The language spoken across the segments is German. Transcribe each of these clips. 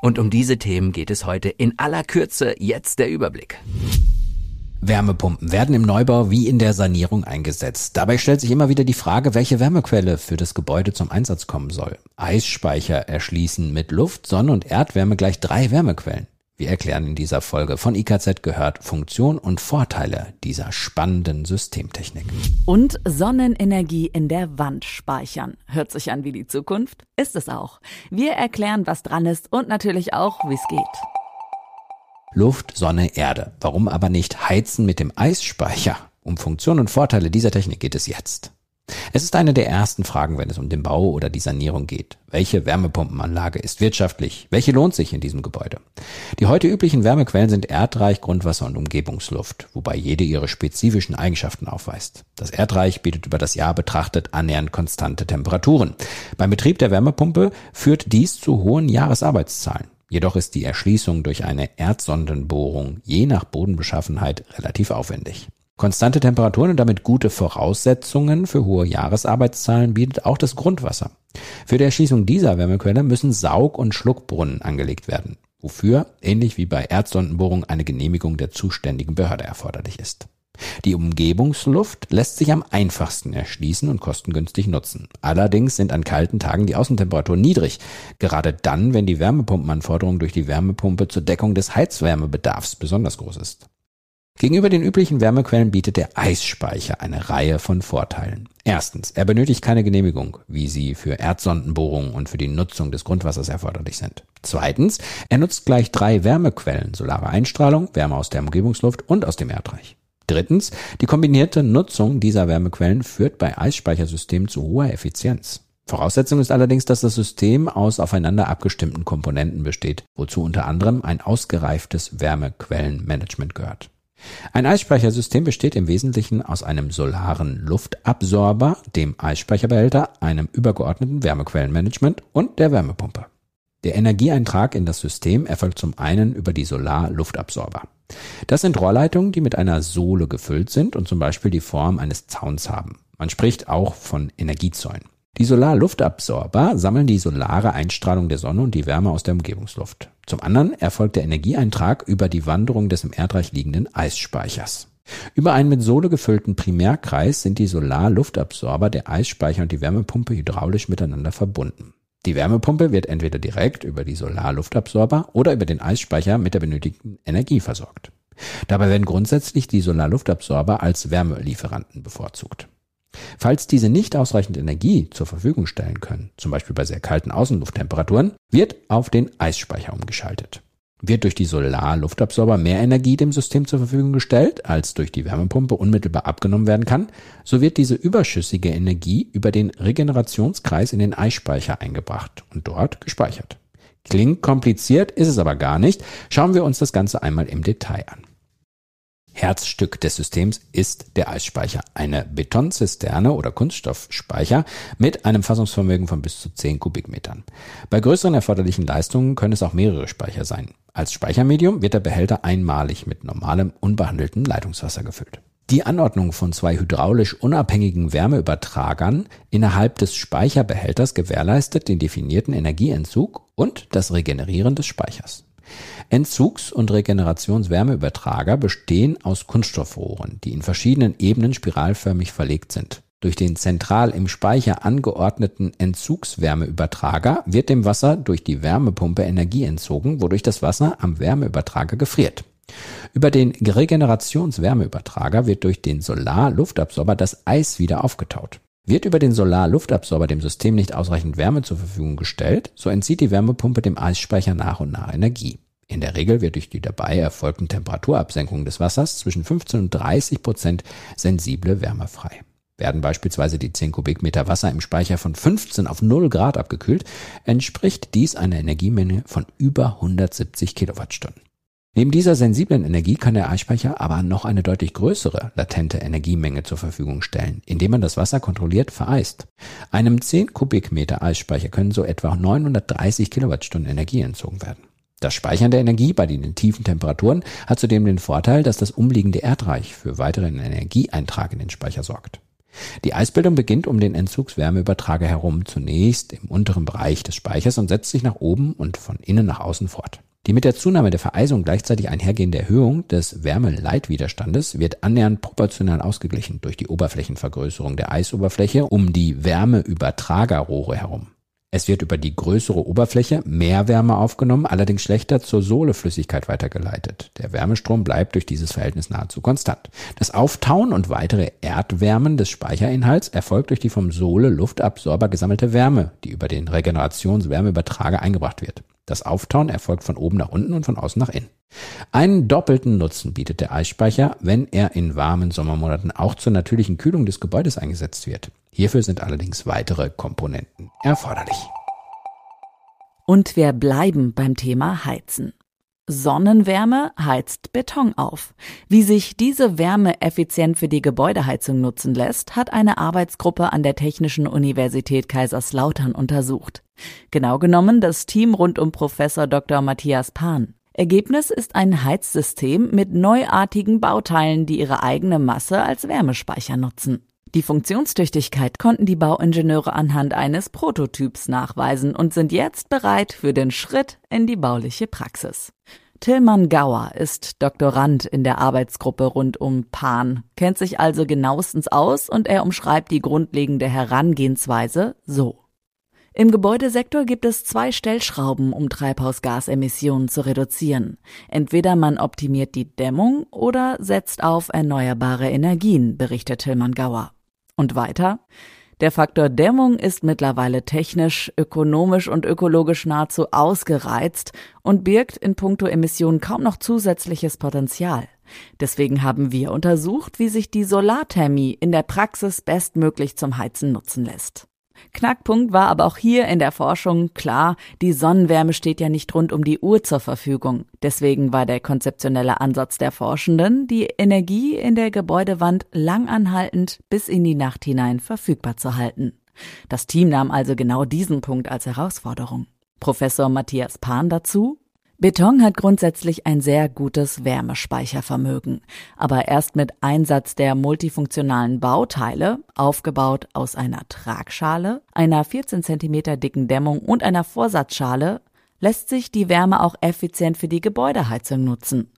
Und um diese Themen geht es heute in aller Kürze. Jetzt der Überblick. Wärmepumpen werden im Neubau wie in der Sanierung eingesetzt. Dabei stellt sich immer wieder die Frage, welche Wärmequelle für das Gebäude zum Einsatz kommen soll. Eisspeicher erschließen mit Luft, Sonne und Erdwärme gleich drei Wärmequellen. Wir erklären in dieser Folge von IKZ gehört Funktion und Vorteile dieser spannenden Systemtechnik. Und Sonnenenergie in der Wand speichern. Hört sich an wie die Zukunft? Ist es auch. Wir erklären, was dran ist und natürlich auch, wie es geht. Luft, Sonne, Erde. Warum aber nicht heizen mit dem Eisspeicher? Um Funktion und Vorteile dieser Technik geht es jetzt. Es ist eine der ersten Fragen, wenn es um den Bau oder die Sanierung geht. Welche Wärmepumpenanlage ist wirtschaftlich? Welche lohnt sich in diesem Gebäude? Die heute üblichen Wärmequellen sind Erdreich, Grundwasser und Umgebungsluft, wobei jede ihre spezifischen Eigenschaften aufweist. Das Erdreich bietet über das Jahr betrachtet annähernd konstante Temperaturen. Beim Betrieb der Wärmepumpe führt dies zu hohen Jahresarbeitszahlen. Jedoch ist die Erschließung durch eine Erdsondenbohrung je nach Bodenbeschaffenheit relativ aufwendig. Konstante Temperaturen und damit gute Voraussetzungen für hohe Jahresarbeitszahlen bietet auch das Grundwasser. Für die Erschließung dieser Wärmequelle müssen Saug- und Schluckbrunnen angelegt werden, wofür, ähnlich wie bei Erdsondenbohrung, eine Genehmigung der zuständigen Behörde erforderlich ist. Die Umgebungsluft lässt sich am einfachsten erschließen und kostengünstig nutzen. Allerdings sind an kalten Tagen die Außentemperaturen niedrig, gerade dann, wenn die Wärmepumpenanforderung durch die Wärmepumpe zur Deckung des Heizwärmebedarfs besonders groß ist. Gegenüber den üblichen Wärmequellen bietet der Eisspeicher eine Reihe von Vorteilen. Erstens, er benötigt keine Genehmigung, wie sie für Erdsondenbohrungen und für die Nutzung des Grundwassers erforderlich sind. Zweitens, er nutzt gleich drei Wärmequellen, solare Einstrahlung, Wärme aus der Umgebungsluft und aus dem Erdreich. Drittens, die kombinierte Nutzung dieser Wärmequellen führt bei Eisspeichersystemen zu hoher Effizienz. Voraussetzung ist allerdings, dass das System aus aufeinander abgestimmten Komponenten besteht, wozu unter anderem ein ausgereiftes Wärmequellenmanagement gehört. Ein Eisspeichersystem besteht im Wesentlichen aus einem solaren Luftabsorber, dem Eisspeicherbehälter, einem übergeordneten Wärmequellenmanagement und der Wärmepumpe. Der Energieeintrag in das System erfolgt zum einen über die Solar-Luftabsorber. Das sind Rohrleitungen, die mit einer Sohle gefüllt sind und zum Beispiel die Form eines Zauns haben. Man spricht auch von Energiezäunen. Die Solarluftabsorber sammeln die solare Einstrahlung der Sonne und die Wärme aus der Umgebungsluft. Zum anderen erfolgt der Energieeintrag über die Wanderung des im Erdreich liegenden Eisspeichers. Über einen mit Sohle gefüllten Primärkreis sind die Solarluftabsorber, der Eisspeicher und die Wärmepumpe hydraulisch miteinander verbunden. Die Wärmepumpe wird entweder direkt über die Solarluftabsorber oder über den Eisspeicher mit der benötigten Energie versorgt. Dabei werden grundsätzlich die Solarluftabsorber als Wärmelieferanten bevorzugt. Falls diese nicht ausreichend Energie zur Verfügung stellen können, zum Beispiel bei sehr kalten Außenlufttemperaturen, wird auf den Eisspeicher umgeschaltet. Wird durch die Solarluftabsorber mehr Energie dem System zur Verfügung gestellt, als durch die Wärmepumpe unmittelbar abgenommen werden kann, so wird diese überschüssige Energie über den Regenerationskreis in den Eisspeicher eingebracht und dort gespeichert. Klingt kompliziert, ist es aber gar nicht. Schauen wir uns das Ganze einmal im Detail an. Herzstück des Systems ist der Eisspeicher, eine Betonzisterne oder Kunststoffspeicher mit einem Fassungsvermögen von bis zu 10 Kubikmetern. Bei größeren erforderlichen Leistungen können es auch mehrere Speicher sein. Als Speichermedium wird der Behälter einmalig mit normalem, unbehandeltem Leitungswasser gefüllt. Die Anordnung von zwei hydraulisch unabhängigen Wärmeübertragern innerhalb des Speicherbehälters gewährleistet den definierten Energieentzug und das Regenerieren des Speichers. Entzugs- und Regenerationswärmeübertrager bestehen aus Kunststoffrohren, die in verschiedenen Ebenen spiralförmig verlegt sind. Durch den zentral im Speicher angeordneten Entzugswärmeübertrager wird dem Wasser durch die Wärmepumpe Energie entzogen, wodurch das Wasser am Wärmeübertrager gefriert. Über den Regenerationswärmeübertrager wird durch den Solar-Luftabsorber das Eis wieder aufgetaut. Wird über den Solar-Luftabsorber dem System nicht ausreichend Wärme zur Verfügung gestellt, so entzieht die Wärmepumpe dem Eisspeicher nach und nach Energie. In der Regel wird durch die dabei erfolgten Temperaturabsenkungen des Wassers zwischen 15 und 30 Prozent sensible Wärme frei. Werden beispielsweise die 10 Kubikmeter Wasser im Speicher von 15 auf 0 Grad abgekühlt, entspricht dies einer Energiemenge von über 170 Kilowattstunden. Neben dieser sensiblen Energie kann der Eisspeicher aber noch eine deutlich größere latente Energiemenge zur Verfügung stellen, indem man das Wasser kontrolliert vereist. Einem 10 Kubikmeter Eisspeicher können so etwa 930 Kilowattstunden Energie entzogen werden. Das Speichern der Energie bei den tiefen Temperaturen hat zudem den Vorteil, dass das umliegende Erdreich für weiteren Energieeintrag in den Speicher sorgt. Die Eisbildung beginnt um den Entzugswärmeübertrager herum zunächst im unteren Bereich des Speichers und setzt sich nach oben und von innen nach außen fort. Die mit der Zunahme der Vereisung gleichzeitig einhergehende Erhöhung des Wärmeleitwiderstandes wird annähernd proportional ausgeglichen durch die Oberflächenvergrößerung der Eisoberfläche um die Wärmeübertragerrohre herum. Es wird über die größere Oberfläche mehr Wärme aufgenommen, allerdings schlechter zur Sohleflüssigkeit weitergeleitet. Der Wärmestrom bleibt durch dieses Verhältnis nahezu konstant. Das Auftauen und weitere Erdwärmen des Speicherinhalts erfolgt durch die vom Sohle-Luftabsorber gesammelte Wärme, die über den Regenerationswärmeübertrager eingebracht wird. Das Auftauen erfolgt von oben nach unten und von außen nach innen. Einen doppelten Nutzen bietet der Eisspeicher, wenn er in warmen Sommermonaten auch zur natürlichen Kühlung des Gebäudes eingesetzt wird. Hierfür sind allerdings weitere Komponenten erforderlich. Und wir bleiben beim Thema Heizen. Sonnenwärme heizt Beton auf. Wie sich diese Wärme effizient für die Gebäudeheizung nutzen lässt, hat eine Arbeitsgruppe an der Technischen Universität Kaiserslautern untersucht. Genau genommen das Team rund um Professor Dr. Matthias Pan. Ergebnis ist ein Heizsystem mit neuartigen Bauteilen, die ihre eigene Masse als Wärmespeicher nutzen. Die Funktionstüchtigkeit konnten die Bauingenieure anhand eines Prototyps nachweisen und sind jetzt bereit für den Schritt in die bauliche Praxis. Tillmann Gauer ist Doktorand in der Arbeitsgruppe rund um Pan, kennt sich also genauestens aus und er umschreibt die grundlegende Herangehensweise so. Im Gebäudesektor gibt es zwei Stellschrauben, um Treibhausgasemissionen zu reduzieren. Entweder man optimiert die Dämmung oder setzt auf erneuerbare Energien, berichtet Tillmann Gauer. Und weiter? Der Faktor Dämmung ist mittlerweile technisch, ökonomisch und ökologisch nahezu ausgereizt und birgt in puncto Emissionen kaum noch zusätzliches Potenzial. Deswegen haben wir untersucht, wie sich die Solarthermie in der Praxis bestmöglich zum Heizen nutzen lässt. Knackpunkt war aber auch hier in der Forschung klar, die Sonnenwärme steht ja nicht rund um die Uhr zur Verfügung. Deswegen war der konzeptionelle Ansatz der Forschenden, die Energie in der Gebäudewand langanhaltend bis in die Nacht hinein verfügbar zu halten. Das Team nahm also genau diesen Punkt als Herausforderung. Professor Matthias Pan dazu, Beton hat grundsätzlich ein sehr gutes Wärmespeichervermögen, aber erst mit Einsatz der multifunktionalen Bauteile, aufgebaut aus einer Tragschale, einer 14 cm dicken Dämmung und einer Vorsatzschale, lässt sich die Wärme auch effizient für die Gebäudeheizung nutzen.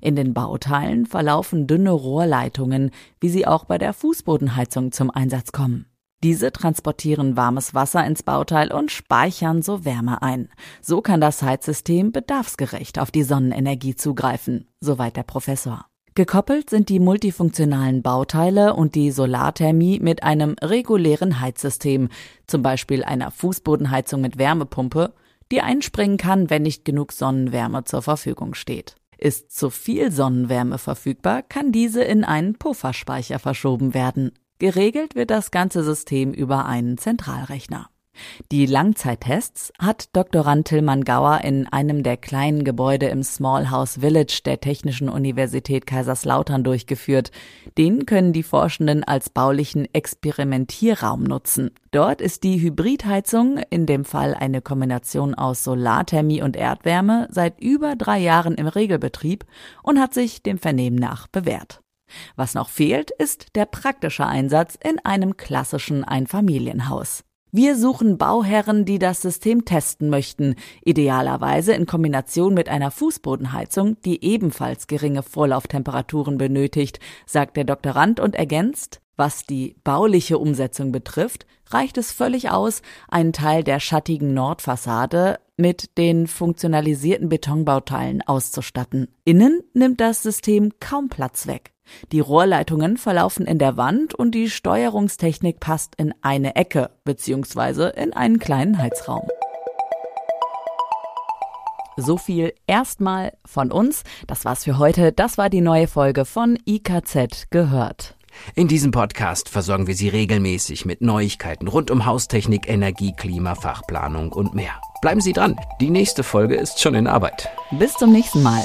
In den Bauteilen verlaufen dünne Rohrleitungen, wie sie auch bei der Fußbodenheizung zum Einsatz kommen. Diese transportieren warmes Wasser ins Bauteil und speichern so Wärme ein. So kann das Heizsystem bedarfsgerecht auf die Sonnenenergie zugreifen, soweit der Professor. Gekoppelt sind die multifunktionalen Bauteile und die Solarthermie mit einem regulären Heizsystem, zum Beispiel einer Fußbodenheizung mit Wärmepumpe, die einspringen kann, wenn nicht genug Sonnenwärme zur Verfügung steht. Ist zu viel Sonnenwärme verfügbar, kann diese in einen Pufferspeicher verschoben werden. Geregelt wird das ganze System über einen Zentralrechner. Die Langzeittests hat Doktorand Tillmann Gauer in einem der kleinen Gebäude im Small House Village der Technischen Universität Kaiserslautern durchgeführt. Den können die Forschenden als baulichen Experimentierraum nutzen. Dort ist die Hybridheizung, in dem Fall eine Kombination aus Solarthermie und Erdwärme, seit über drei Jahren im Regelbetrieb und hat sich dem Vernehmen nach bewährt. Was noch fehlt, ist der praktische Einsatz in einem klassischen Einfamilienhaus. Wir suchen Bauherren, die das System testen möchten, idealerweise in Kombination mit einer Fußbodenheizung, die ebenfalls geringe Vorlauftemperaturen benötigt, sagt der Doktorand und ergänzt, was die bauliche Umsetzung betrifft, reicht es völlig aus, einen Teil der schattigen Nordfassade mit den funktionalisierten Betonbauteilen auszustatten. Innen nimmt das System kaum Platz weg. Die Rohrleitungen verlaufen in der Wand und die Steuerungstechnik passt in eine Ecke bzw. in einen kleinen Heizraum. So viel erstmal von uns. Das war's für heute. Das war die neue Folge von IKZ gehört. In diesem Podcast versorgen wir Sie regelmäßig mit Neuigkeiten rund um Haustechnik, Energie, Klima, Fachplanung und mehr. Bleiben Sie dran. Die nächste Folge ist schon in Arbeit. Bis zum nächsten Mal.